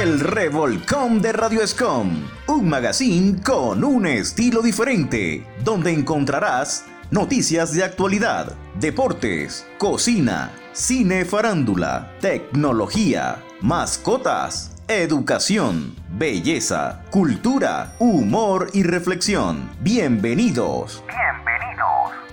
El Revolcón de Radio Escom, un magazine con un estilo diferente, donde encontrarás noticias de actualidad, deportes, cocina, cine farándula, tecnología, mascotas, educación, belleza, cultura, humor y reflexión. Bienvenidos.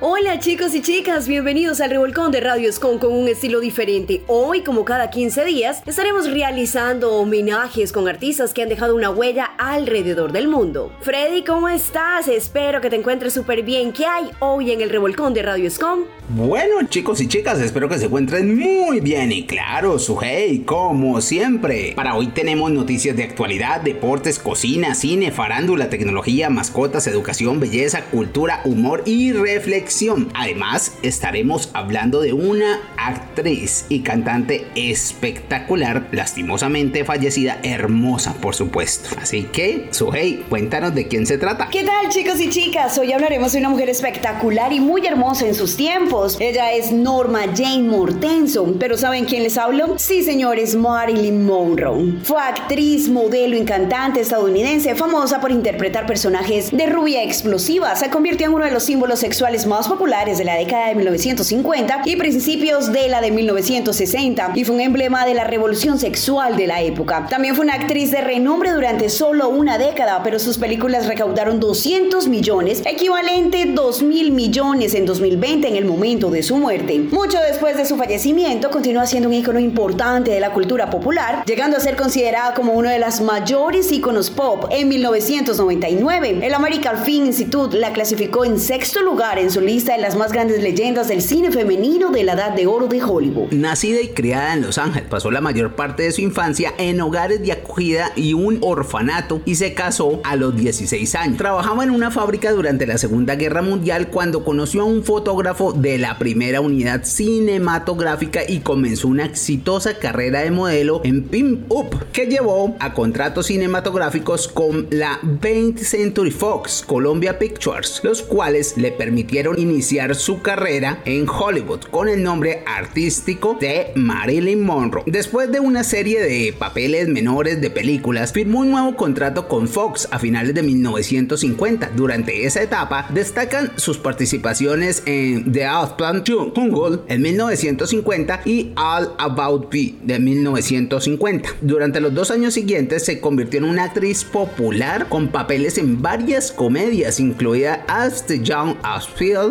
Hola chicos y chicas, bienvenidos al Revolcón de Radio Escon con un estilo diferente. Hoy, como cada 15 días, estaremos realizando homenajes con artistas que han dejado una huella alrededor del mundo. Freddy, ¿cómo estás? Espero que te encuentres súper bien. ¿Qué hay hoy en el Revolcón de Radio Escon? Bueno chicos y chicas, espero que se encuentren muy bien y claro, su hey, como siempre. Para hoy tenemos noticias de actualidad, deportes, cocina, cine, farándula, tecnología, mascotas, educación, belleza, cultura, humor y reflexión Además, estaremos hablando de una actriz y cantante espectacular, lastimosamente fallecida, hermosa, por supuesto. Así que, Suhey, cuéntanos de quién se trata. ¿Qué tal, chicos y chicas? Hoy hablaremos de una mujer espectacular y muy hermosa en sus tiempos. Ella es Norma Jane Mortenson. ¿Pero saben quién les hablo? Sí, señores, Marilyn Monroe. Fue actriz, modelo y cantante estadounidense, famosa por interpretar personajes de rubia explosiva. Se convirtió en uno de los símbolos sexuales más más populares de la década de 1950 y principios de la de 1960 y fue un emblema de la revolución sexual de la época. También fue una actriz de renombre durante solo una década, pero sus películas recaudaron 200 millones, equivalente 2 mil millones en 2020 en el momento de su muerte. Mucho después de su fallecimiento, continúa siendo un ícono importante de la cultura popular, llegando a ser considerada como uno de las mayores íconos pop en 1999. El American Film Institute la clasificó en sexto lugar en su lista de las más grandes leyendas del cine femenino de la edad de oro de Hollywood. Nacida y criada en Los Ángeles, pasó la mayor parte de su infancia en hogares de acogida y un orfanato y se casó a los 16 años. Trabajaba en una fábrica durante la Segunda Guerra Mundial cuando conoció a un fotógrafo de la primera unidad cinematográfica y comenzó una exitosa carrera de modelo en Pimp Up que llevó a contratos cinematográficos con la 20th Century Fox Columbia Pictures, los cuales le permitieron iniciar su carrera en Hollywood con el nombre artístico de Marilyn Monroe. Después de una serie de papeles menores de películas, firmó un nuevo contrato con Fox a finales de 1950. Durante esa etapa destacan sus participaciones en The Outplant Jungle en 1950 y All About Me de 1950. Durante los dos años siguientes se convirtió en una actriz popular con papeles en varias comedias, incluida As the Young as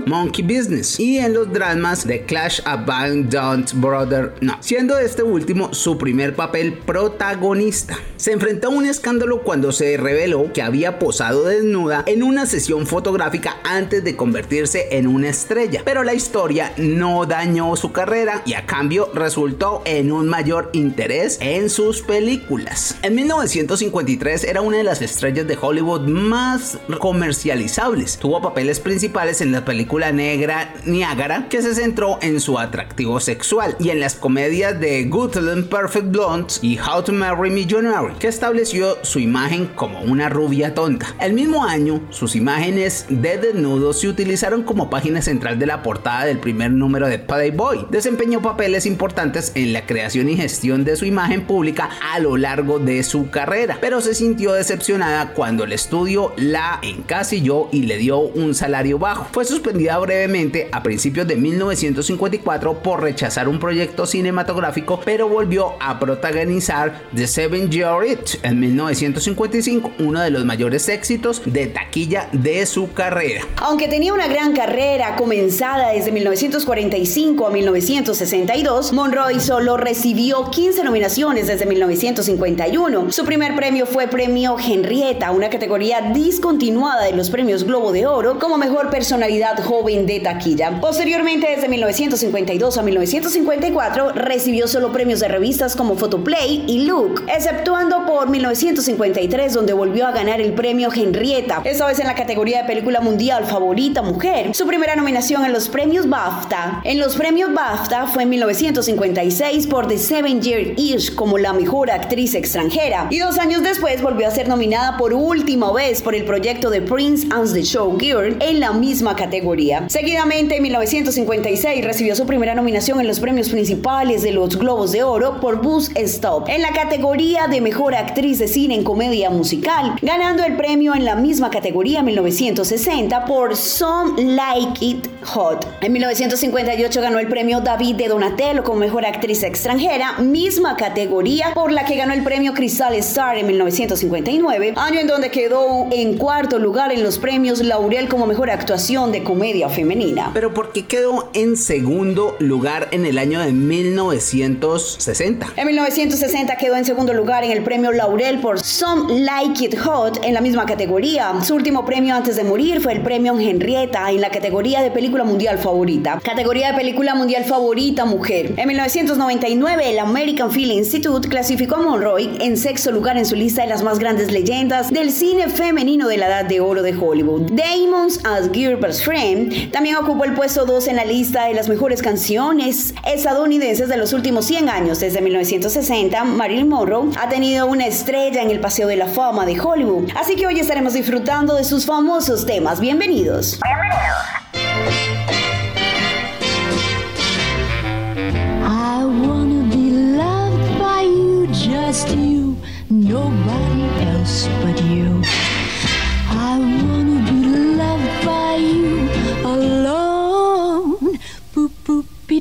Monkey Business y en los dramas de Clash Abandoned Brother No, siendo este último su primer papel protagonista. Se enfrentó a un escándalo cuando se reveló que había posado desnuda en una sesión fotográfica antes de convertirse en una estrella, pero la historia no dañó su carrera y a cambio resultó en un mayor interés en sus películas. En 1953 era una de las estrellas de Hollywood más comercializables. Tuvo papeles principales en la película película negra Niagara que se centró en su atractivo sexual y en las comedias de Good and Perfect Blondes y How to Marry Millionaire que estableció su imagen como una rubia tonta. El mismo año, sus imágenes de desnudo se utilizaron como página central de la portada del primer número de Playboy. Desempeñó papeles importantes en la creación y gestión de su imagen pública a lo largo de su carrera, pero se sintió decepcionada cuando el estudio la encasilló y le dio un salario bajo. Fue suspendida brevemente a principios de 1954 por rechazar un proyecto cinematográfico, pero volvió a protagonizar The Seven Year Itch en 1955, uno de los mayores éxitos de taquilla de su carrera. Aunque tenía una gran carrera comenzada desde 1945 a 1962, Monroe solo recibió 15 nominaciones desde 1951. Su primer premio fue Premio Henrietta, una categoría discontinuada de los premios Globo de Oro como mejor personalidad joven de taquilla. Posteriormente, desde 1952 a 1954, recibió solo premios de revistas como Photoplay y Look, exceptuando por 1953, donde volvió a ganar el premio Henrietta, esta vez en la categoría de película mundial favorita mujer, su primera nominación en los premios BAFTA. En los premios BAFTA fue en 1956 por The Seven Year Itch como la mejor actriz extranjera, y dos años después volvió a ser nominada por última vez por el proyecto de Prince and the Show Girl en la misma categoría Seguidamente, en 1956 recibió su primera nominación en los premios principales de los Globos de Oro por Bus Stop en la categoría de Mejor Actriz de Cine en Comedia Musical, ganando el premio en la misma categoría en 1960 por Some Like It Hot. En 1958 ganó el premio David de Donatello como Mejor Actriz Extranjera, misma categoría por la que ganó el premio Crystal Star en 1959, año en donde quedó en cuarto lugar en los premios Laurel como Mejor Actuación de Comedia Femenina. Pero ¿por qué quedó en segundo lugar en el año de 1960? En 1960 quedó en segundo lugar en el premio Laurel por Some Like It Hot en la misma categoría. Su último premio antes de morir fue el premio Henrietta en la categoría de película mundial favorita. Categoría de película mundial favorita mujer. En 1999 el American Film Institute clasificó a Monroy en sexto lugar en su lista de las más grandes leyendas del cine femenino de la edad de oro de Hollywood. Damon's as Gilbert's Friend también ocupó el puesto 2 en la lista de las mejores canciones estadounidenses de los últimos 100 años. Desde 1960, Marilyn Monroe ha tenido una estrella en el Paseo de la Fama de Hollywood. Así que hoy estaremos disfrutando de sus famosos temas. Bienvenidos. I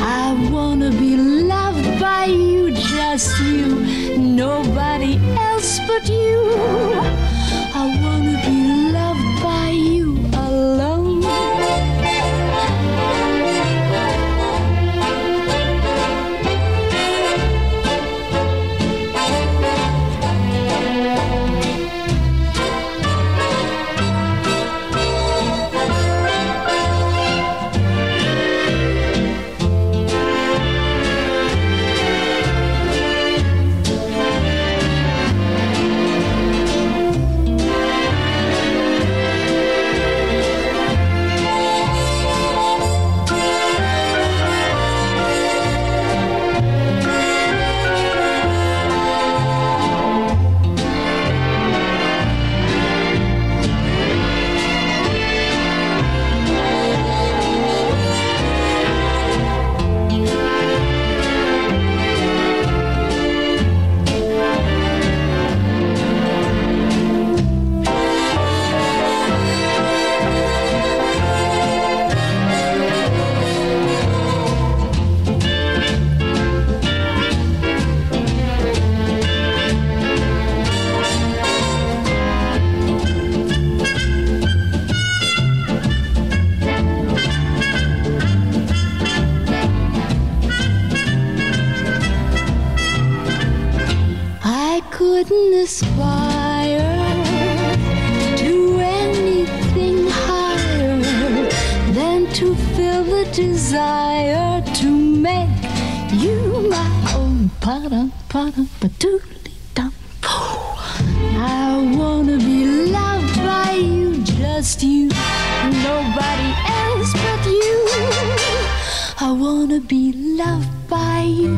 I wanna be loved by you, just you, nobody else but you. Be loved by you,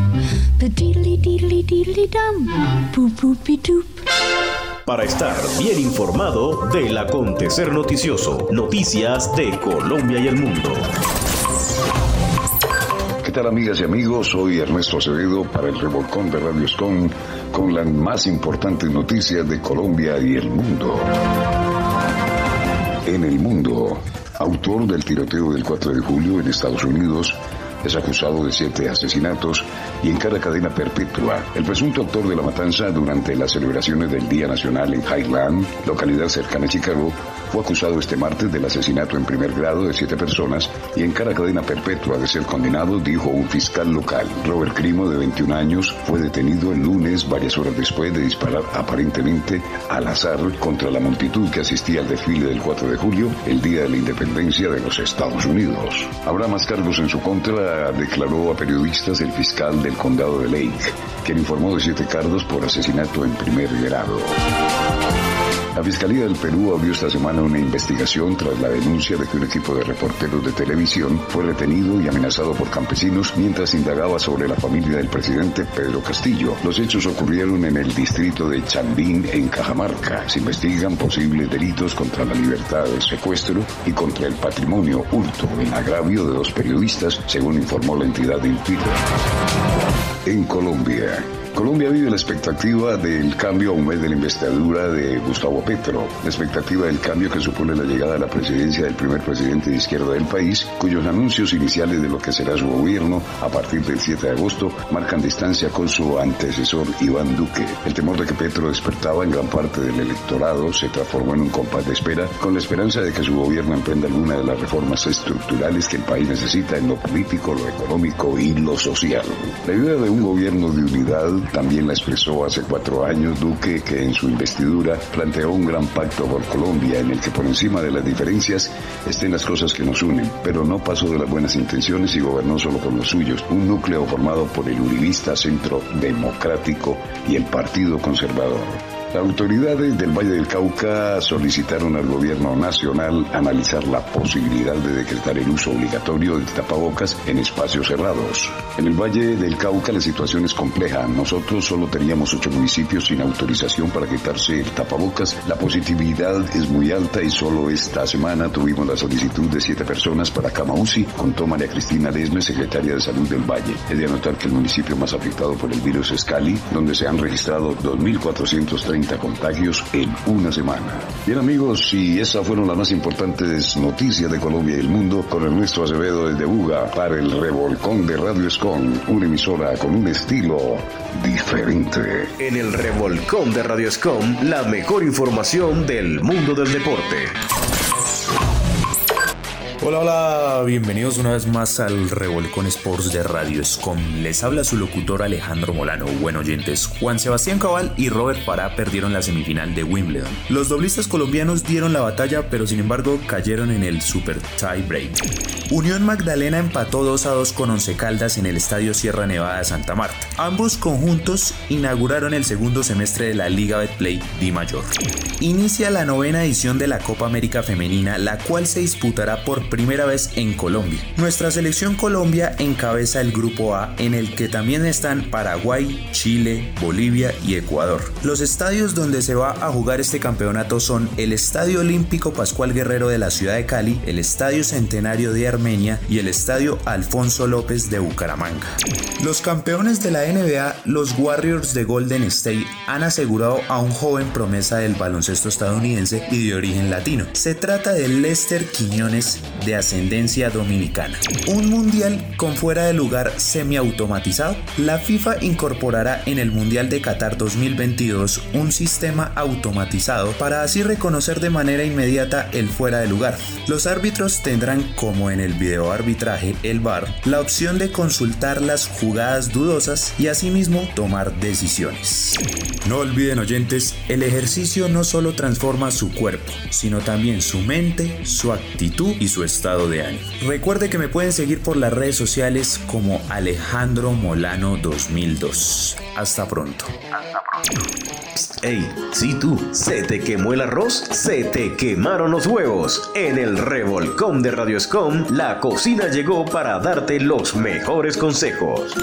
the diddly diddly diddly dum, boop boopy doop. Para estar bien informado del acontecer noticioso, noticias de Colombia y el mundo. ¿Qué tal amigas y amigos? Soy Ernesto Acevedo para el Revolcón de Radio Escon con las más importantes noticias de Colombia y el mundo. En el mundo, autor del tiroteo del 4 de julio en Estados Unidos, es acusado de siete asesinatos y encara cadena perpetua. El presunto autor de la matanza durante las celebraciones del Día Nacional en Highland, localidad cercana a Chicago, fue acusado este martes del asesinato en primer grado de siete personas y en cara cadena perpetua de ser condenado, dijo un fiscal local. Robert Crimo, de 21 años, fue detenido el lunes, varias horas después de disparar aparentemente al azar contra la multitud que asistía al desfile del 4 de julio, el día de la independencia de los Estados Unidos. Habrá más cargos en su contra, declaró a periodistas el fiscal del condado de Lake, quien informó de siete cargos por asesinato en primer grado. La Fiscalía del Perú abrió esta semana una investigación tras la denuncia de que un equipo de reporteros de televisión fue retenido y amenazado por campesinos mientras indagaba sobre la familia del presidente Pedro Castillo. Los hechos ocurrieron en el distrito de Chandín, en Cajamarca. Se investigan posibles delitos contra la libertad de secuestro y contra el patrimonio hurto en agravio de dos periodistas, según informó la entidad en Twitter. En Colombia, Colombia vive la expectativa del cambio a un mes de la investidura de Gustavo Petro, la expectativa del cambio que supone la llegada a la presidencia del primer presidente de izquierda del país, cuyos anuncios iniciales de lo que será su gobierno a partir del 7 de agosto marcan distancia con su antecesor Iván Duque. El temor de que Petro despertaba en gran parte del electorado se transformó en un compás de espera, con la esperanza de que su gobierno emprenda alguna de las reformas estructurales que el país necesita en lo político, lo económico y lo social. La idea de un gobierno de unidad también la expresó hace cuatro años Duque, que en su investidura planteó un gran pacto por Colombia en el que por encima de las diferencias estén las cosas que nos unen, pero no pasó de las buenas intenciones y gobernó solo con los suyos, un núcleo formado por el Uribista Centro Democrático y el Partido Conservador. Autoridades del Valle del Cauca solicitaron al gobierno nacional analizar la posibilidad de decretar el uso obligatorio de tapabocas en espacios cerrados. En el Valle del Cauca la situación es compleja. Nosotros solo teníamos ocho municipios sin autorización para quitarse el tapabocas. La positividad es muy alta y solo esta semana tuvimos la solicitud de siete personas para cama UCI, contó María Cristina Lesme, secretaria de Salud del Valle. Es de anotar que el municipio más afectado por el virus es Cali, donde se han registrado 2.430 contagios en una semana. Bien amigos, y esas fueron las más importantes noticias de Colombia y el mundo con Ernesto Acevedo desde Buga para el Revolcón de Radio Escon, una emisora con un estilo diferente. En el Revolcón de Radio Escom, la mejor información del mundo del deporte. Hola, hola, bienvenidos una vez más al Revolcón Sports de Radio Scom. Les habla su locutor Alejandro Molano. Buen oyentes, Juan Sebastián Cabal y Robert Pará perdieron la semifinal de Wimbledon. Los doblistas colombianos dieron la batalla, pero sin embargo cayeron en el Super Tie Break. Unión Magdalena empató 2 a 2 con Once Caldas en el Estadio Sierra Nevada de Santa Marta. Ambos conjuntos inauguraron el segundo semestre de la Liga Betplay Di Mayor. Inicia la novena edición de la Copa América Femenina, la cual se disputará por primera vez en Colombia. Nuestra selección Colombia encabeza el grupo A en el que también están Paraguay, Chile, Bolivia y Ecuador. Los estadios donde se va a jugar este campeonato son el Estadio Olímpico Pascual Guerrero de la ciudad de Cali, el Estadio Centenario de Armenia y el Estadio Alfonso López de Bucaramanga. Los campeones de la NBA, los Warriors de Golden State, han asegurado a un joven promesa del baloncesto estadounidense y de origen latino. Se trata de Lester Quiñones, de ascendencia dominicana. Un mundial con fuera de lugar semiautomatizado. La FIFA incorporará en el Mundial de Qatar 2022 un sistema automatizado para así reconocer de manera inmediata el fuera de lugar. Los árbitros tendrán, como en el video arbitraje, el VAR, la opción de consultar las jugadas dudosas y asimismo tomar decisiones. No olviden oyentes, el ejercicio no solo transforma su cuerpo, sino también su mente, su actitud y su estado de ánimo. Recuerde que me pueden seguir por las redes sociales como Alejandro Molano 2002. Hasta pronto. Ey, si tú, se te quemó el arroz, se te quemaron los huevos. En el revolcón de Radio Escom, la cocina llegó para darte los mejores consejos.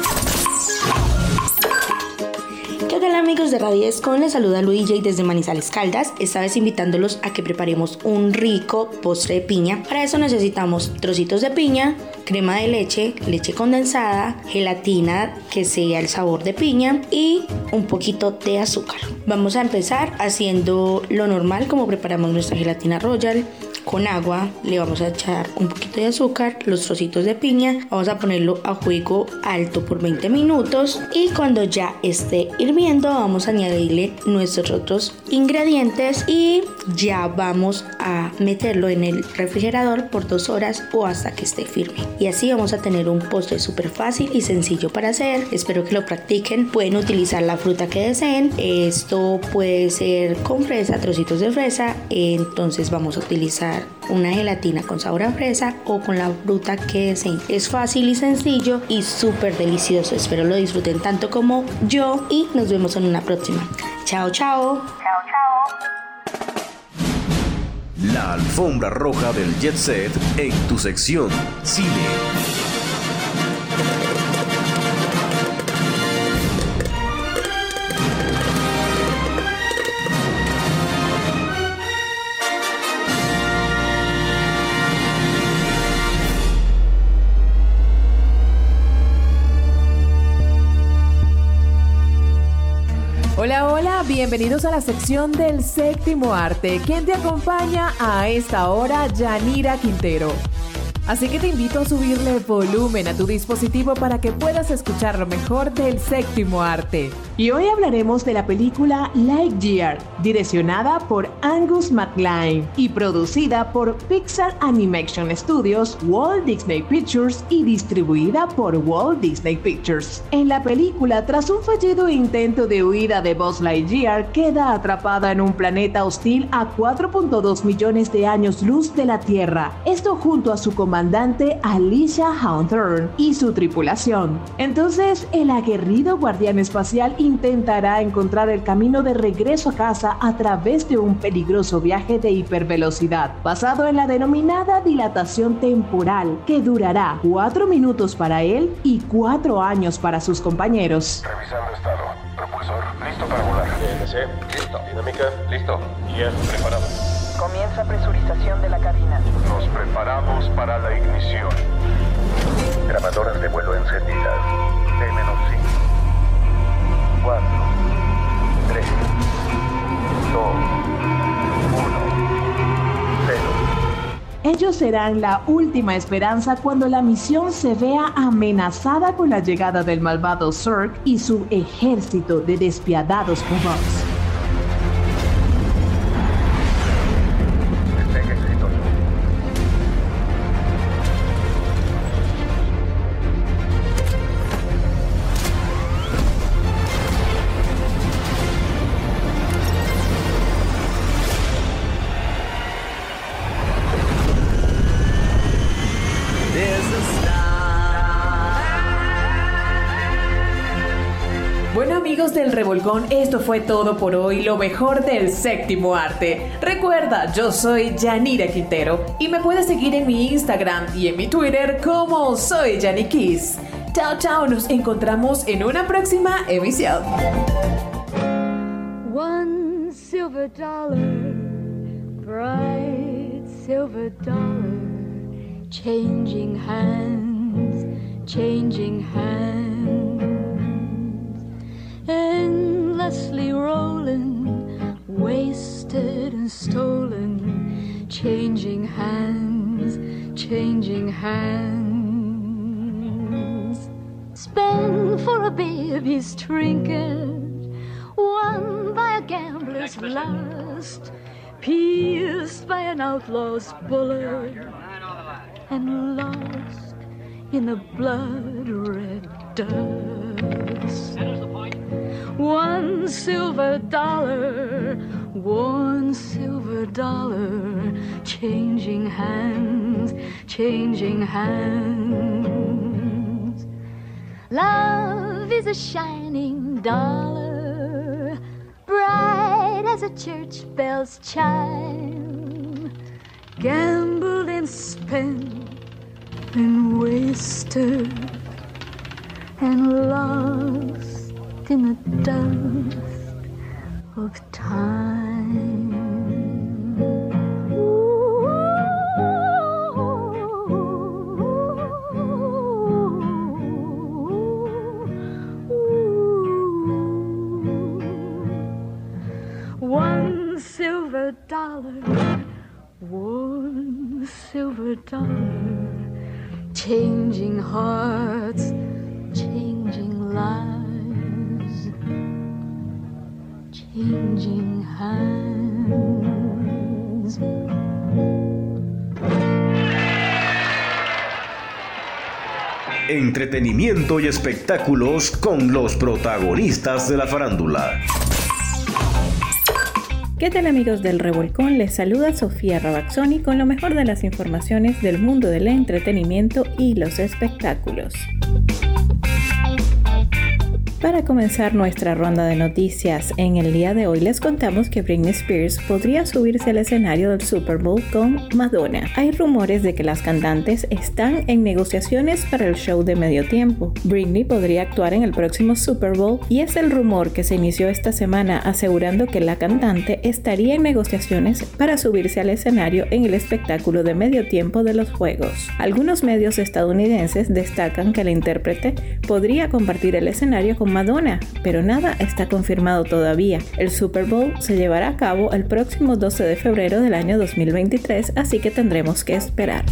¿Qué tal amigos de Radio Escon? Les saluda Luigi desde Manizales Caldas, esta vez invitándolos a que preparemos un rico postre de piña. Para eso necesitamos trocitos de piña, crema de leche, leche condensada, gelatina que sea el sabor de piña y un poquito de azúcar. Vamos a empezar haciendo lo normal como preparamos nuestra gelatina royal. Con agua, le vamos a echar un poquito de azúcar, los trocitos de piña, vamos a ponerlo a fuego alto por 20 minutos y cuando ya esté hirviendo vamos a añadirle nuestros otros ingredientes y ya vamos a meterlo en el refrigerador por dos horas o hasta que esté firme. Y así vamos a tener un postre súper fácil y sencillo para hacer. Espero que lo practiquen. Pueden utilizar la fruta que deseen. Esto puede ser con fresa, trocitos de fresa. Entonces vamos a utilizar una gelatina con sabor a fresa o con la fruta que deseen. Es fácil y sencillo y súper delicioso. Espero lo disfruten tanto como yo y nos vemos en una próxima. Chao, chao. Chao, chao. La alfombra roja del jet set en tu sección Cine. Bienvenidos a la sección del séptimo arte. ¿Quién te acompaña a esta hora? Yanira Quintero. Así que te invito a subirle volumen a tu dispositivo para que puedas escuchar lo mejor del séptimo arte. Y hoy hablaremos de la película Lightyear, direccionada por Angus MacLean y producida por Pixar Animation Studios, Walt Disney Pictures y distribuida por Walt Disney Pictures. En la película, tras un fallido intento de huida de Buzz Lightyear, queda atrapada en un planeta hostil a 4.2 millones de años luz de la Tierra. Esto junto a su comandante Alicia Hawthorne y su tripulación. Entonces, el aguerrido guardián espacial intentará encontrar el camino de regreso a casa a través de un peligroso viaje de hipervelocidad, basado en la denominada dilatación temporal, que durará cuatro minutos para él y cuatro años para sus compañeros. Revisando estado. Propulsor, listo para volar. DNC, listo. Dinámica, listo. Yes, preparado. Comienza presurización de la cabina. Nos preparamos para la ignición. Grabadoras de vuelo encendidas. T-5. 4, 3, 2, 1, 0. Ellos serán la última esperanza cuando la misión se vea amenazada con la llegada del malvado Zerg y su ejército de despiadados robots. Revolcón, esto fue todo por hoy, lo mejor del séptimo arte. Recuerda, yo soy Yanira Quintero y me puedes seguir en mi Instagram y en mi Twitter como soy Kiss. Chao, chao, nos encontramos en una próxima emisión. One silver dollar, bright silver dollar, changing hands, changing hands. Endlessly rolling, wasted and stolen, changing hands, changing hands. Spent for a baby's trinket, won by a gambler's lust, pierced by an outlaw's bullet, and lost in the blood red dust. One silver dollar, one silver dollar, changing hands, changing hands. Love is a shining dollar, bright as a church bell's chime. Gambled and spent and wasted and lost in the dust of time. One silver dollar, one a dollar, changing hearts, Entretenimiento y espectáculos con los protagonistas de la farándula. ¿Qué tal amigos del Revolcón? Les saluda Sofía Rabazzoni con lo mejor de las informaciones del mundo del entretenimiento y los espectáculos. Para comenzar nuestra ronda de noticias, en el día de hoy les contamos que Britney Spears podría subirse al escenario del Super Bowl con Madonna. Hay rumores de que las cantantes están en negociaciones para el show de medio tiempo. Britney podría actuar en el próximo Super Bowl y es el rumor que se inició esta semana asegurando que la cantante estaría en negociaciones para subirse al escenario en el espectáculo de medio tiempo de los Juegos. Algunos medios estadounidenses destacan que la intérprete podría compartir el escenario con Madonna, pero nada está confirmado todavía. El Super Bowl se llevará a cabo el próximo 12 de febrero del año 2023, así que tendremos que esperar.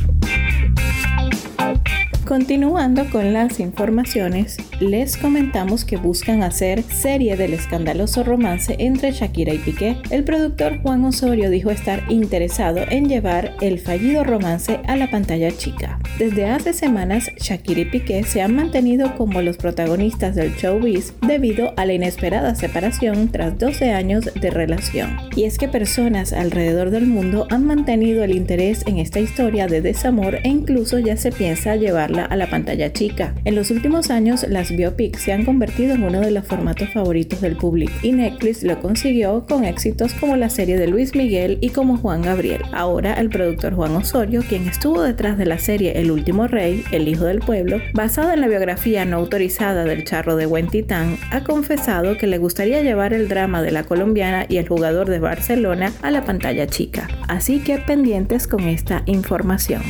Continuando con las informaciones, les comentamos que buscan hacer serie del escandaloso romance entre Shakira y Piqué. El productor Juan Osorio dijo estar interesado en llevar el fallido romance a la pantalla chica. Desde hace semanas, Shakira y Piqué se han mantenido como los protagonistas del showbiz debido a la inesperada separación tras 12 años de relación. Y es que personas alrededor del mundo han mantenido el interés en esta historia de desamor e incluso ya se piensa llevarla a la pantalla chica. En los últimos años, las biopics se han convertido en uno de los formatos favoritos del público y Netflix lo consiguió con éxitos como la serie de Luis Miguel y como Juan Gabriel. Ahora, el productor Juan Osorio, quien estuvo detrás de la serie El último rey, El hijo del pueblo, basada en la biografía no autorizada del charro de Buen Titán, ha confesado que le gustaría llevar el drama de la colombiana y el jugador de Barcelona a la pantalla chica. Así que pendientes con esta información.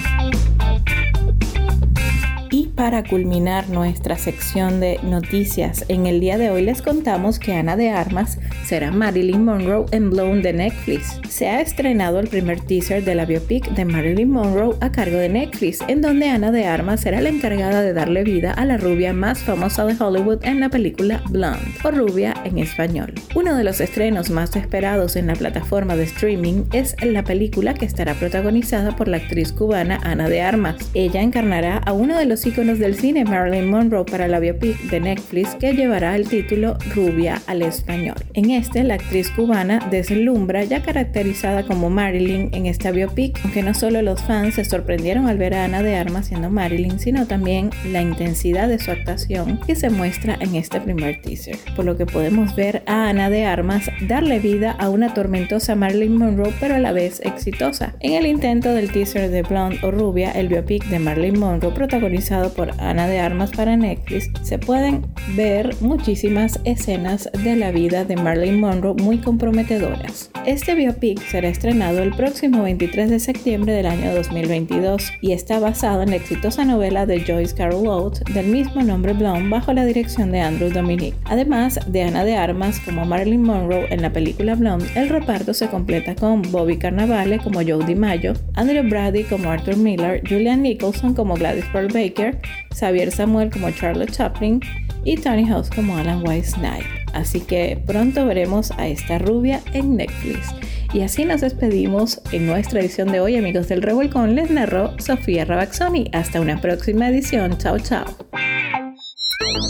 Para culminar nuestra sección de noticias, en el día de hoy les contamos que Ana de Armas será Marilyn Monroe en Blown de Netflix. Se ha estrenado el primer teaser de la biopic de Marilyn Monroe a cargo de Netflix, en donde Ana de Armas será la encargada de darle vida a la rubia más famosa de Hollywood en la película Blonde, o Rubia en español. Uno de los estrenos más esperados en la plataforma de streaming es la película que estará protagonizada por la actriz cubana Ana de Armas. Ella encarnará a uno de los del cine Marilyn Monroe para la biopic de Netflix que llevará el título Rubia al español. En este, la actriz cubana deslumbra ya caracterizada como Marilyn en esta biopic, aunque no solo los fans se sorprendieron al ver a Ana de Armas siendo Marilyn, sino también la intensidad de su actuación que se muestra en este primer teaser, por lo que podemos ver a Ana de Armas darle vida a una tormentosa Marilyn Monroe pero a la vez exitosa. En el intento del teaser de Blonde o Rubia, el biopic de Marilyn Monroe protagonizado por Ana de Armas para Netflix, se pueden ver muchísimas escenas de la vida de Marilyn Monroe muy comprometedoras. Este biopic será estrenado el próximo 23 de septiembre del año 2022 y está basado en la exitosa novela de Joyce Carol Oates del mismo nombre Blonde bajo la dirección de Andrew Dominic. Además de Ana de Armas como Marilyn Monroe en la película Blonde, el reparto se completa con Bobby Cannavale como Joe DiMaggio, Andrew Brady como Arthur Miller, Julian Nicholson como Gladys Pearl Baker, Xavier Samuel como Charlotte Chaplin y Tony House como Alan Wise Knight. Así que pronto veremos a esta rubia en Netflix. Y así nos despedimos en nuestra edición de hoy, amigos del Revolcón. Les narró Sofía Rabaxoni. Hasta una próxima edición. Chao, chao.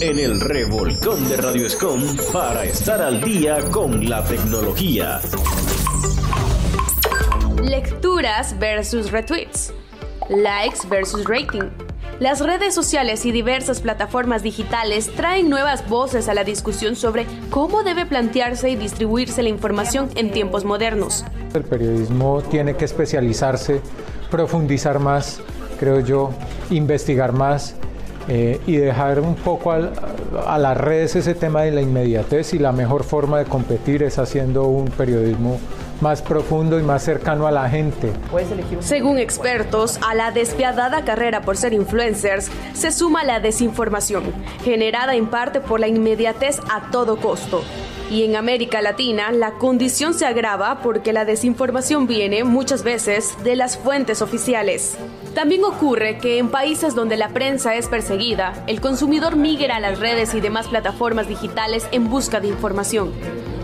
En el Revolcón de Radio Escom para estar al día con la tecnología. Lecturas versus retweets. Likes versus rating. Las redes sociales y diversas plataformas digitales traen nuevas voces a la discusión sobre cómo debe plantearse y distribuirse la información en tiempos modernos. El periodismo tiene que especializarse, profundizar más, creo yo, investigar más eh, y dejar un poco al, a las redes ese tema de la inmediatez y la mejor forma de competir es haciendo un periodismo más profundo y más cercano a la gente. Según expertos, a la despiadada carrera por ser influencers se suma la desinformación, generada en parte por la inmediatez a todo costo. Y en América Latina la condición se agrava porque la desinformación viene muchas veces de las fuentes oficiales. También ocurre que en países donde la prensa es perseguida, el consumidor migra a las redes y demás plataformas digitales en busca de información.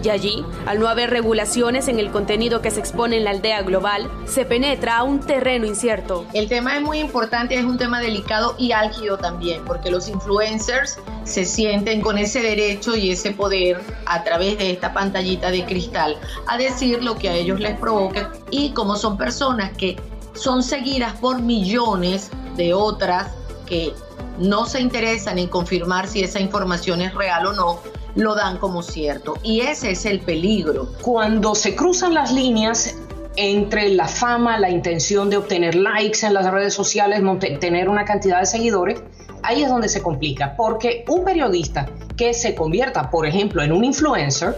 Y allí, al no haber regulaciones en el contenido que se expone en la aldea global, se penetra a un terreno incierto. El tema es muy importante, es un tema delicado y álgido también, porque los influencers se sienten con ese derecho y ese poder a través de esta pantallita de cristal a decir lo que a ellos les provoque y como son personas que son seguidas por millones de otras que no se interesan en confirmar si esa información es real o no, lo dan como cierto. Y ese es el peligro. Cuando se cruzan las líneas entre la fama, la intención de obtener likes en las redes sociales, tener una cantidad de seguidores, ahí es donde se complica, porque un periodista que se convierta, por ejemplo, en un influencer,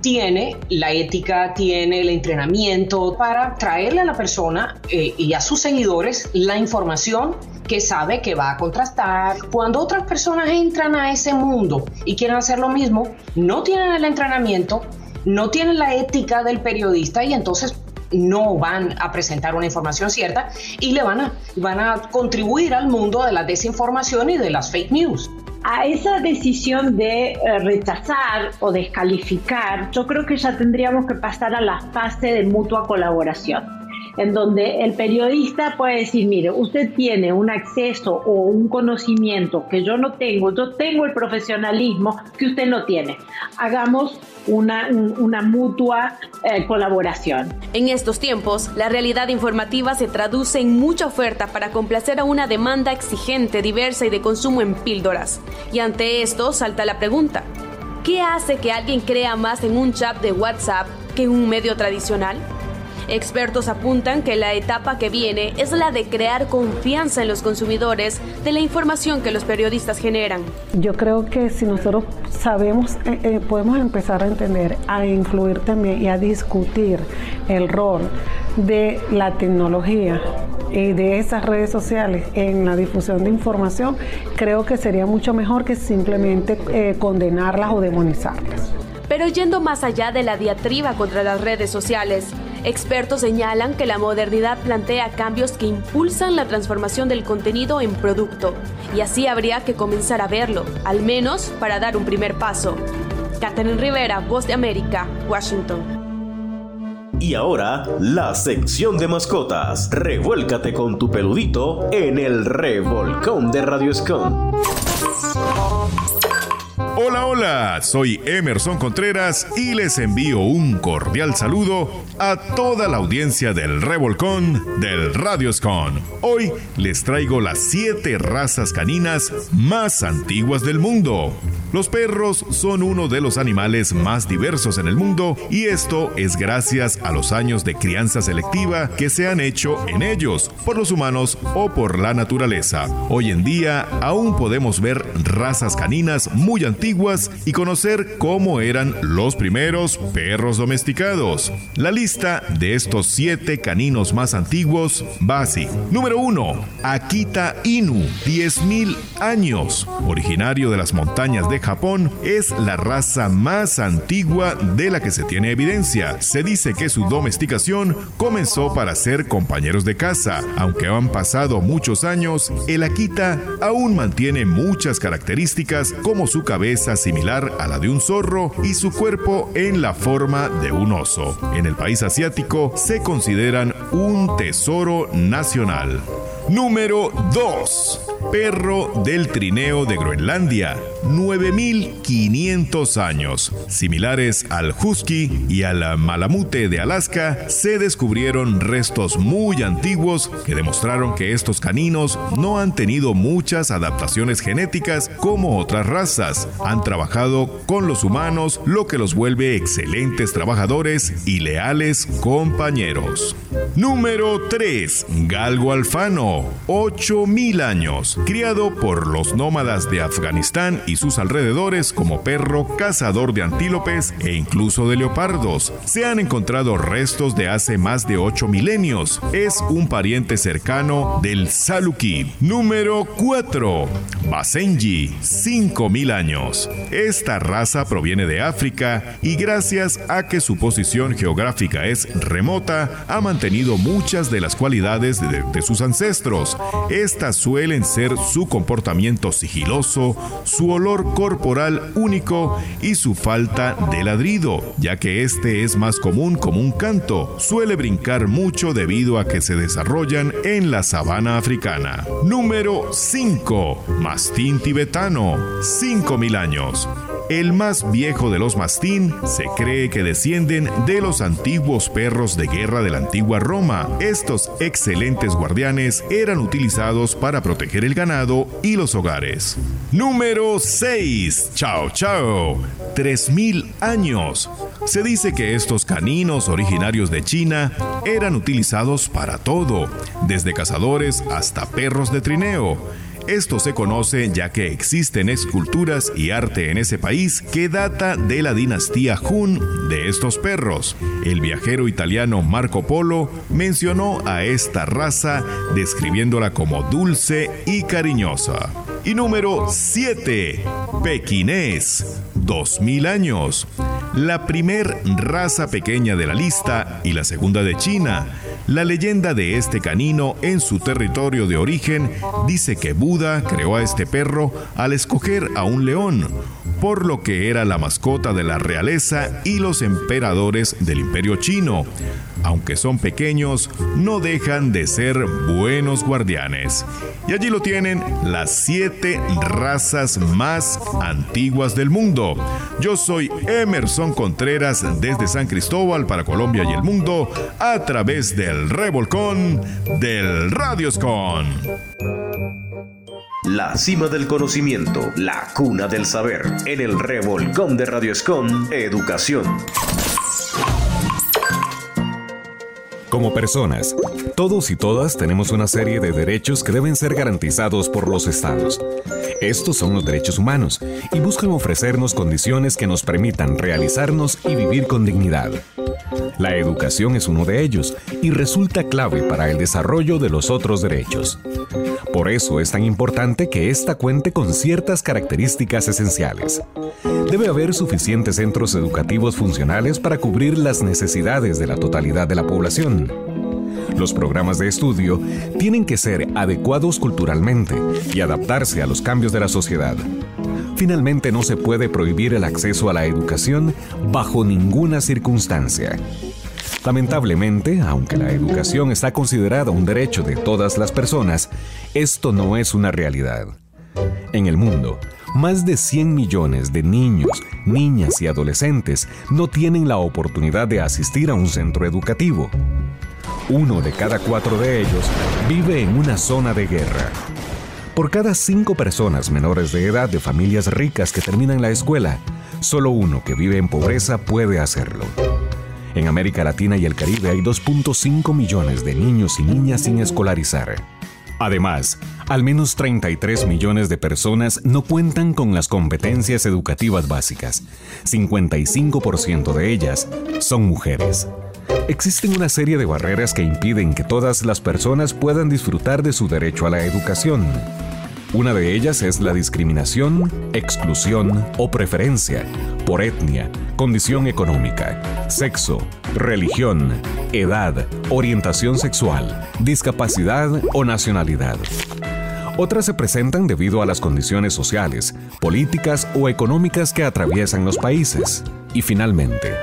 tiene la ética, tiene el entrenamiento para traerle a la persona eh, y a sus seguidores la información que sabe que va a contrastar. Cuando otras personas entran a ese mundo y quieren hacer lo mismo, no tienen el entrenamiento, no tienen la ética del periodista y entonces no van a presentar una información cierta y le van a, van a contribuir al mundo de la desinformación y de las fake news a esa decisión de eh, rechazar o descalificar, yo creo que ya tendríamos que pasar a la fase de mutua colaboración en donde el periodista puede decir, mire, usted tiene un acceso o un conocimiento que yo no tengo, yo tengo el profesionalismo que usted no tiene. Hagamos una, una mutua eh, colaboración. En estos tiempos, la realidad informativa se traduce en mucha oferta para complacer a una demanda exigente, diversa y de consumo en píldoras. Y ante esto salta la pregunta, ¿qué hace que alguien crea más en un chat de WhatsApp que en un medio tradicional? Expertos apuntan que la etapa que viene es la de crear confianza en los consumidores de la información que los periodistas generan. Yo creo que si nosotros sabemos, eh, eh, podemos empezar a entender, a influir también y a discutir el rol de la tecnología y de esas redes sociales en la difusión de información, creo que sería mucho mejor que simplemente eh, condenarlas o demonizarlas. Pero yendo más allá de la diatriba contra las redes sociales, Expertos señalan que la modernidad plantea cambios que impulsan la transformación del contenido en producto, y así habría que comenzar a verlo, al menos para dar un primer paso. Catherine Rivera, Voz de América, Washington. Y ahora, la sección de mascotas. Revuélcate con tu peludito en el revolcón de Radio. Hola, hola, soy Emerson Contreras y les envío un cordial saludo a toda la audiencia del Revolcón del Radioscon. Hoy les traigo las siete razas caninas más antiguas del mundo. Los perros son uno de los animales más diversos en el mundo y esto es gracias a los años de crianza selectiva que se han hecho en ellos por los humanos o por la naturaleza. Hoy en día aún podemos ver razas caninas muy antiguas y conocer cómo eran los primeros perros domesticados. La lista de estos siete caninos más antiguos va así. Número 1. Akita Inu, 10.000 años, originario de las montañas de Japón, es la raza más antigua de la que se tiene evidencia. Se dice que su domesticación comenzó para ser compañeros de casa. Aunque han pasado muchos años, el Akita aún mantiene muchas características como su cabeza similar a la de un zorro y su cuerpo en la forma de un oso. En el país asiático se consideran un tesoro nacional. Número 2. Perro del trineo de Groenlandia, 9500 años. Similares al husky y al malamute de Alaska, se descubrieron restos muy antiguos que demostraron que estos caninos no han tenido muchas adaptaciones genéticas como otras razas. Han trabajado con los humanos, lo que los vuelve excelentes trabajadores y leales compañeros. Número 3. Galgo alfano, 8000 años criado por los nómadas de Afganistán y sus alrededores como perro, cazador de antílopes e incluso de leopardos. Se han encontrado restos de hace más de 8 milenios. Es un pariente cercano del Saluki. Número 4. Basenji, 5000 años. Esta raza proviene de África y gracias a que su posición geográfica es remota, ha mantenido muchas de las cualidades de, de sus ancestros. Estas suelen su comportamiento sigiloso, su olor corporal único y su falta de ladrido, ya que este es más común como un canto. Suele brincar mucho debido a que se desarrollan en la sabana africana. Número 5. Mastín tibetano. 5000 años. El más viejo de los mastín se cree que descienden de los antiguos perros de guerra de la antigua Roma. Estos excelentes guardianes eran utilizados para proteger el ganado y los hogares. Número 6. Chao Chao. 3000 años. Se dice que estos caninos originarios de China eran utilizados para todo, desde cazadores hasta perros de trineo. Esto se conoce ya que existen esculturas y arte en ese país que data de la dinastía Hun de estos perros. El viajero italiano Marco Polo mencionó a esta raza describiéndola como dulce y cariñosa. Y número 7. Pequinés. 2000 años. La primer raza pequeña de la lista y la segunda de China. La leyenda de este canino en su territorio de origen dice que Buda creó a este perro al escoger a un león, por lo que era la mascota de la realeza y los emperadores del imperio chino. Aunque son pequeños, no dejan de ser buenos guardianes. Y allí lo tienen las siete razas más antiguas del mundo. Yo soy Emerson Contreras desde San Cristóbal para Colombia y el mundo a través del revolcón del Radioscon. La cima del conocimiento, la cuna del saber, en el revolcón de Radioscon Educación. Como personas, todos y todas tenemos una serie de derechos que deben ser garantizados por los estados. Estos son los derechos humanos y buscan ofrecernos condiciones que nos permitan realizarnos y vivir con dignidad. La educación es uno de ellos y resulta clave para el desarrollo de los otros derechos. Por eso es tan importante que ésta cuente con ciertas características esenciales. Debe haber suficientes centros educativos funcionales para cubrir las necesidades de la totalidad de la población. Los programas de estudio tienen que ser adecuados culturalmente y adaptarse a los cambios de la sociedad. Finalmente no se puede prohibir el acceso a la educación bajo ninguna circunstancia. Lamentablemente, aunque la educación está considerada un derecho de todas las personas, esto no es una realidad. En el mundo, más de 100 millones de niños, niñas y adolescentes no tienen la oportunidad de asistir a un centro educativo. Uno de cada cuatro de ellos vive en una zona de guerra. Por cada cinco personas menores de edad de familias ricas que terminan la escuela, solo uno que vive en pobreza puede hacerlo. En América Latina y el Caribe hay 2.5 millones de niños y niñas sin escolarizar. Además, al menos 33 millones de personas no cuentan con las competencias educativas básicas. 55% de ellas son mujeres. Existen una serie de barreras que impiden que todas las personas puedan disfrutar de su derecho a la educación. Una de ellas es la discriminación, exclusión o preferencia por etnia, condición económica, sexo, religión, edad, orientación sexual, discapacidad o nacionalidad. Otras se presentan debido a las condiciones sociales, políticas o económicas que atraviesan los países. Y finalmente,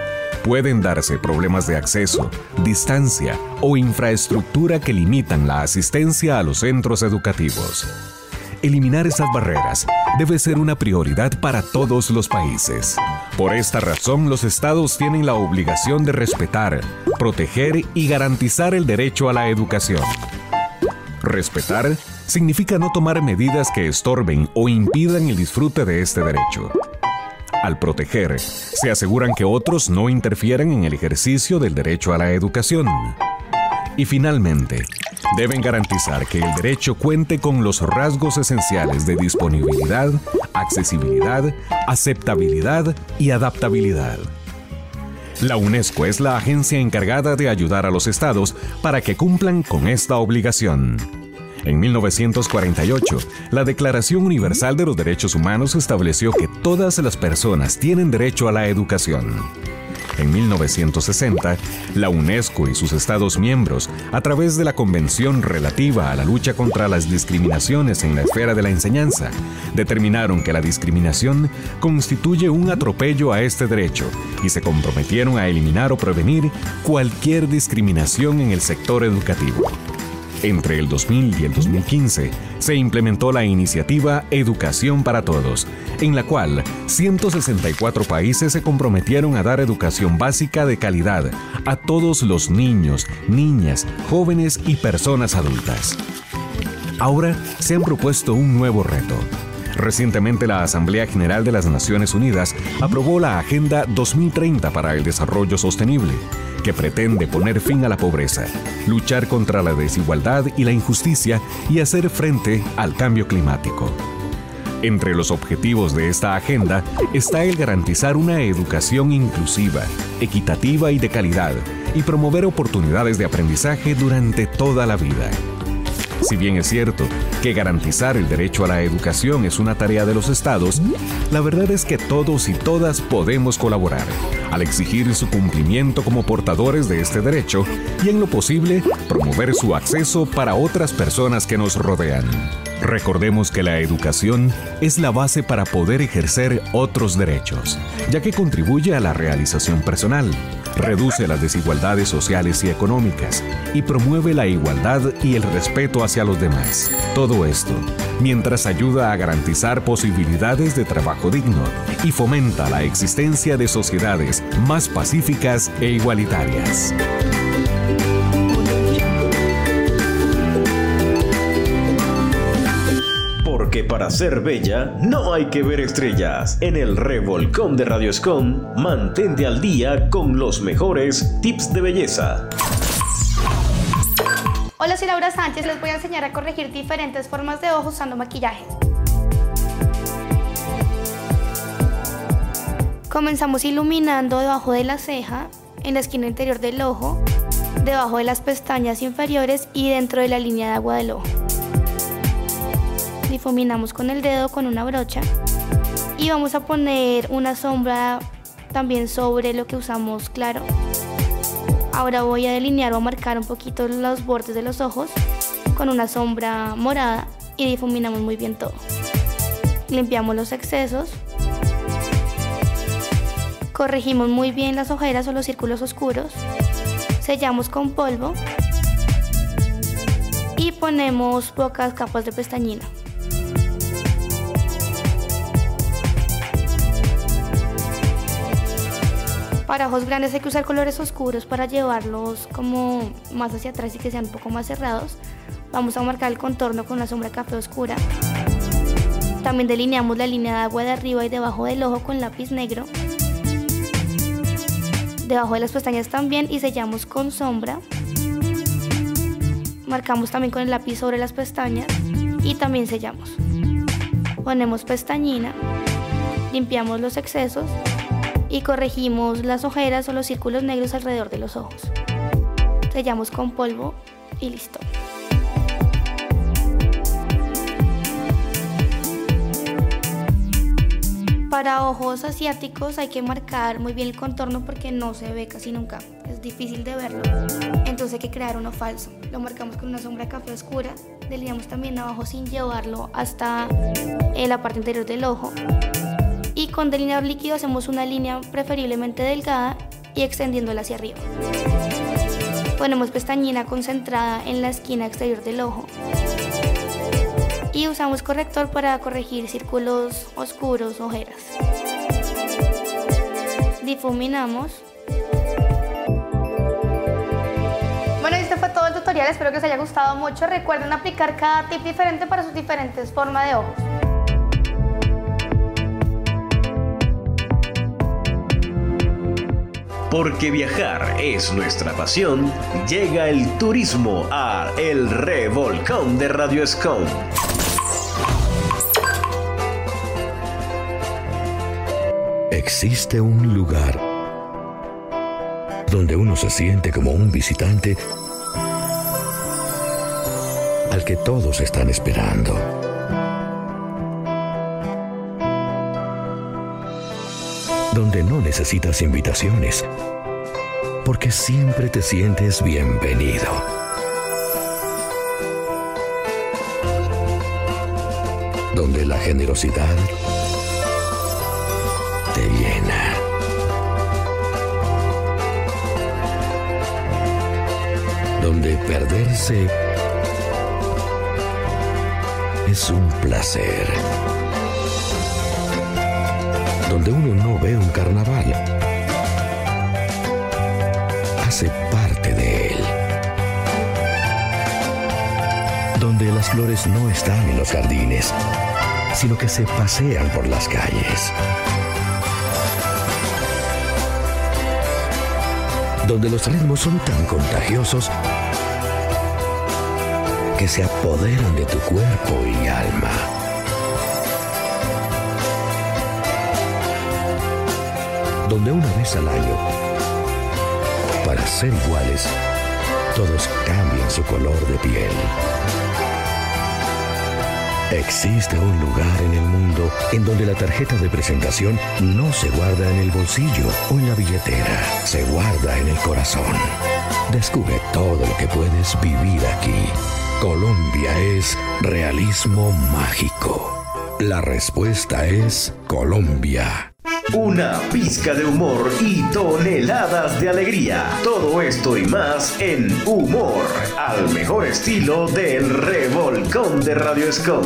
pueden darse problemas de acceso, distancia o infraestructura que limitan la asistencia a los centros educativos. Eliminar esas barreras debe ser una prioridad para todos los países. Por esta razón, los estados tienen la obligación de respetar, proteger y garantizar el derecho a la educación. Respetar significa no tomar medidas que estorben o impidan el disfrute de este derecho. Al proteger, se aseguran que otros no interfieran en el ejercicio del derecho a la educación. Y finalmente, deben garantizar que el derecho cuente con los rasgos esenciales de disponibilidad, accesibilidad, aceptabilidad y adaptabilidad. La UNESCO es la agencia encargada de ayudar a los estados para que cumplan con esta obligación. En 1948, la Declaración Universal de los Derechos Humanos estableció que todas las personas tienen derecho a la educación. En 1960, la UNESCO y sus Estados miembros, a través de la Convención relativa a la lucha contra las discriminaciones en la esfera de la enseñanza, determinaron que la discriminación constituye un atropello a este derecho y se comprometieron a eliminar o prevenir cualquier discriminación en el sector educativo. Entre el 2000 y el 2015 se implementó la iniciativa Educación para Todos, en la cual 164 países se comprometieron a dar educación básica de calidad a todos los niños, niñas, jóvenes y personas adultas. Ahora se han propuesto un nuevo reto. Recientemente la Asamblea General de las Naciones Unidas aprobó la Agenda 2030 para el Desarrollo Sostenible, que pretende poner fin a la pobreza, luchar contra la desigualdad y la injusticia y hacer frente al cambio climático. Entre los objetivos de esta agenda está el garantizar una educación inclusiva, equitativa y de calidad, y promover oportunidades de aprendizaje durante toda la vida. Si bien es cierto que garantizar el derecho a la educación es una tarea de los estados, la verdad es que todos y todas podemos colaborar al exigir su cumplimiento como portadores de este derecho y en lo posible promover su acceso para otras personas que nos rodean. Recordemos que la educación es la base para poder ejercer otros derechos, ya que contribuye a la realización personal, reduce las desigualdades sociales y económicas y promueve la igualdad y el respeto hacia los demás. Todo esto mientras ayuda a garantizar posibilidades de trabajo digno y fomenta la existencia de sociedades más pacíficas e igualitarias. Para ser bella no hay que ver estrellas. En el Revolcón de Radioscom, mantente al día con los mejores tips de belleza. Hola, soy Laura Sánchez. Les voy a enseñar a corregir diferentes formas de ojos usando maquillaje. Comenzamos iluminando debajo de la ceja, en la esquina interior del ojo, debajo de las pestañas inferiores y dentro de la línea de agua del ojo. Difuminamos con el dedo con una brocha y vamos a poner una sombra también sobre lo que usamos claro. Ahora voy a delinear o marcar un poquito los bordes de los ojos con una sombra morada y difuminamos muy bien todo. Limpiamos los excesos. Corregimos muy bien las ojeras o los círculos oscuros. Sellamos con polvo. Y ponemos pocas capas de pestañina. Para ojos grandes hay que usar colores oscuros para llevarlos como más hacia atrás y que sean un poco más cerrados. Vamos a marcar el contorno con la sombra café oscura. También delineamos la línea de agua de arriba y debajo del ojo con lápiz negro. Debajo de las pestañas también y sellamos con sombra. Marcamos también con el lápiz sobre las pestañas y también sellamos. Ponemos pestañina, limpiamos los excesos y corregimos las ojeras o los círculos negros alrededor de los ojos. Sellamos con polvo y listo. Para ojos asiáticos hay que marcar muy bien el contorno porque no se ve casi nunca. Es difícil de verlo. Entonces hay que crear uno falso. Lo marcamos con una sombra café oscura. Delineamos también abajo sin llevarlo hasta la parte interior del ojo y con delineador líquido hacemos una línea preferiblemente delgada y extendiéndola hacia arriba. Ponemos pestañina concentrada en la esquina exterior del ojo y usamos corrector para corregir círculos oscuros, ojeras. Difuminamos. Bueno, este fue todo el tutorial, espero que os haya gustado mucho. Recuerden aplicar cada tip diferente para sus diferentes formas de ojos. Porque viajar es nuestra pasión, llega el turismo a El Revolcón de Radio Escom. Existe un lugar donde uno se siente como un visitante al que todos están esperando. Donde no necesitas invitaciones, porque siempre te sientes bienvenido. Donde la generosidad te llena. Donde perderse es un placer. Donde uno no ve un carnaval, hace parte de él. Donde las flores no están en los jardines, sino que se pasean por las calles. Donde los ritmos son tan contagiosos que se apoderan de tu cuerpo y alma. Donde una vez al año, para ser iguales, todos cambian su color de piel. Existe un lugar en el mundo en donde la tarjeta de presentación no se guarda en el bolsillo o en la billetera, se guarda en el corazón. Descubre todo lo que puedes vivir aquí. Colombia es realismo mágico. La respuesta es Colombia. Una pizca de humor y toneladas de alegría. Todo esto y más en Humor, al mejor estilo del Revolcón de Radio Escom.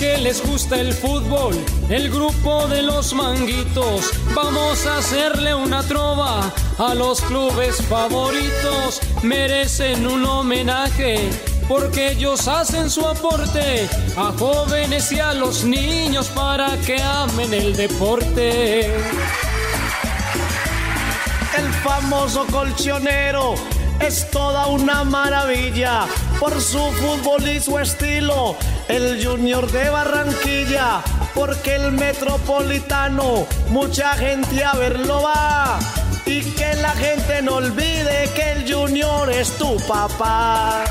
Que les gusta el fútbol, el grupo de los manguitos, vamos a hacerle una trova a los clubes favoritos. Merecen un homenaje porque ellos hacen su aporte a jóvenes y a los niños para que amen el deporte. El famoso colchonero es toda una maravilla por su fútbol y su estilo. El Junior de Barranquilla, porque el Metropolitano, mucha gente a verlo va. Y que la gente no olvide que el Junior es tu papá.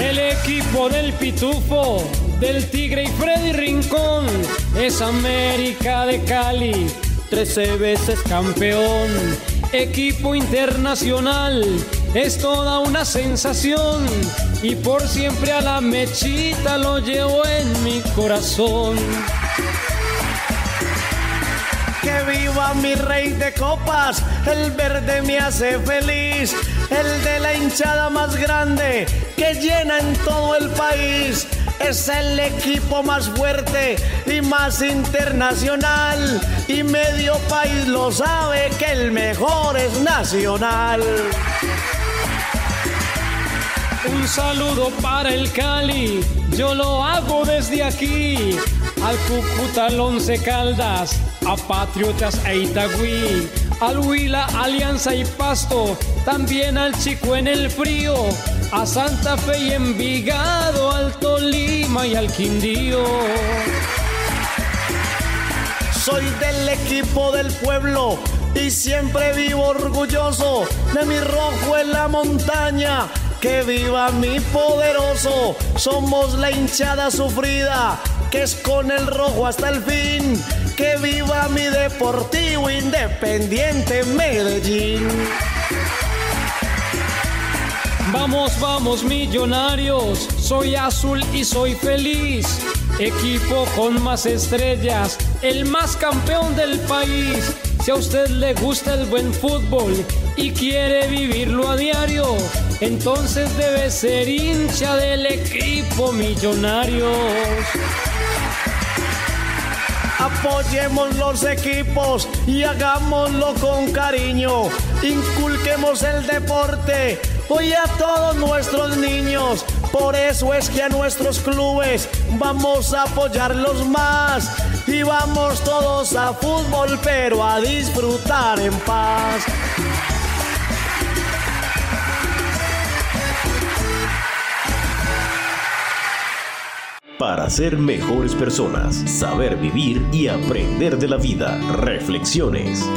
El equipo del Pitufo, del Tigre y Freddy Rincón es América de Cali, 13 veces campeón. Equipo internacional es toda una sensación y por siempre a la mechita lo llevo en mi corazón. Que viva mi rey de copas, el verde me hace feliz, el de la hinchada más grande que llena en todo el país. Es el equipo más fuerte y más internacional. Y medio país lo sabe que el mejor es nacional. Un saludo para el Cali, yo lo hago desde aquí. Al Cúcuta, al Once Caldas, a Patriotas e Itagüí, al Huila, Alianza y Pasto, también al Chico en el Frío, a Santa Fe y Envigado, al Tolima y al Quindío. Soy del equipo del pueblo y siempre vivo orgulloso de mi rojo en la montaña. Que viva mi poderoso, somos la hinchada sufrida, que es con el rojo hasta el fin. Que viva mi deportivo independiente Medellín. Vamos, vamos, millonarios, soy azul y soy feliz. Equipo con más estrellas, el más campeón del país. Si a usted le gusta el buen fútbol y quiere vivirlo a diario, entonces debe ser hincha del equipo Millonarios. Apoyemos los equipos y hagámoslo con cariño. Inculquemos el deporte hoy a todos nuestros niños. Por eso es que a nuestros clubes vamos a apoyarlos más. Y vamos todos a fútbol, pero a disfrutar en paz. Para ser mejores personas, saber vivir y aprender de la vida. Reflexiones.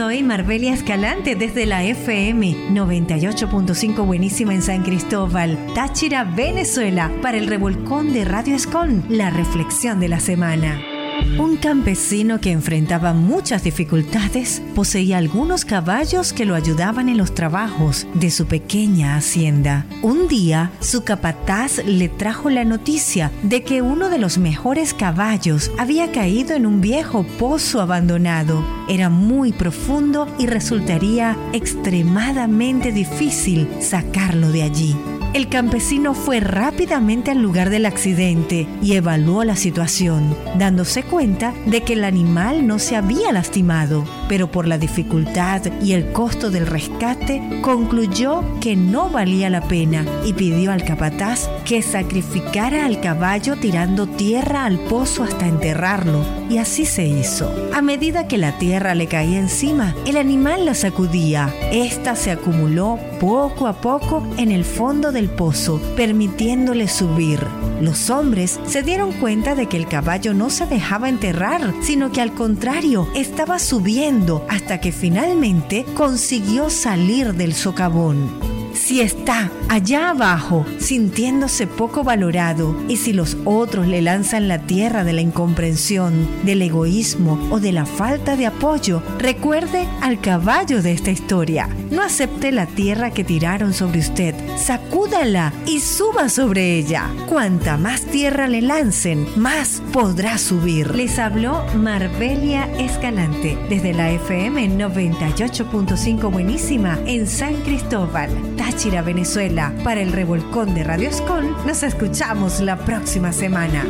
Soy Marbelia Escalante desde la FM 98.5 Buenísima en San Cristóbal, Táchira, Venezuela, para el revolcón de Radio Escon, la reflexión de la semana. Un campesino que enfrentaba muchas dificultades poseía algunos caballos que lo ayudaban en los trabajos de su pequeña hacienda. Un día, su capataz le trajo la noticia de que uno de los mejores caballos había caído en un viejo pozo abandonado. Era muy profundo y resultaría extremadamente difícil sacarlo de allí. El campesino fue rápidamente al lugar del accidente y evaluó la situación, dándose cuenta de que el animal no se había lastimado, pero por la dificultad y el costo del rescate concluyó que no valía la pena y pidió al capataz que sacrificara al caballo tirando tierra al pozo hasta enterrarlo, y así se hizo. A medida que la tierra le caía encima, el animal la sacudía. Esta se acumuló poco a poco en el fondo del pozo, permitiéndole subir. Los hombres se dieron cuenta de que el caballo no se dejaba enterrar, sino que al contrario, estaba subiendo hasta que finalmente consiguió salir del socavón si está allá abajo sintiéndose poco valorado y si los otros le lanzan la tierra de la incomprensión, del egoísmo o de la falta de apoyo, recuerde al caballo de esta historia. No acepte la tierra que tiraron sobre usted, sacúdala y suba sobre ella. Cuanta más tierra le lancen, más podrá subir. Les habló Marbelia Escalante desde la FM 98.5 Buenísima en San Cristóbal. Táchira, Venezuela. Para el revolcón de Radio Escon, nos escuchamos la próxima semana.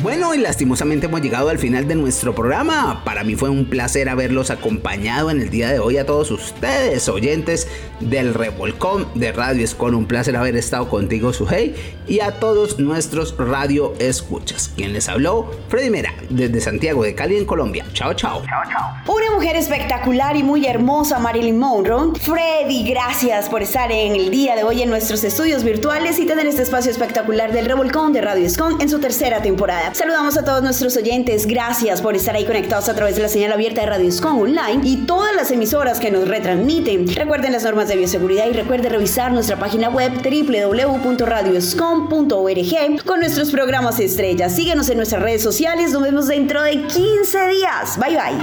Bueno, y lastimosamente hemos llegado al final de nuestro programa. Para mí fue un placer haberlos acompañado en el día de hoy a todos ustedes, oyentes del Revolcón de Radio Escon. Un placer haber estado contigo, Sujei, y a todos nuestros radio escuchas. Quien les habló, Freddy Mera, desde Santiago de Cali, en Colombia. Chao, chao. Chao, chao. Una mujer espectacular y muy hermosa, Marilyn Monroe. Freddy, gracias por estar en el día de hoy en nuestros estudios virtuales y tener este espacio espectacular del Revolcón de Radio Escon en su tercera temporada. Saludamos a todos nuestros oyentes. Gracias por estar ahí conectados a través de la señal abierta de Radio Scon Online y todas las emisoras que nos retransmiten. Recuerden las normas de bioseguridad y recuerde revisar nuestra página web www.radioscon.org con nuestros programas estrellas. Síguenos en nuestras redes sociales. Nos vemos dentro de 15 días. Bye bye.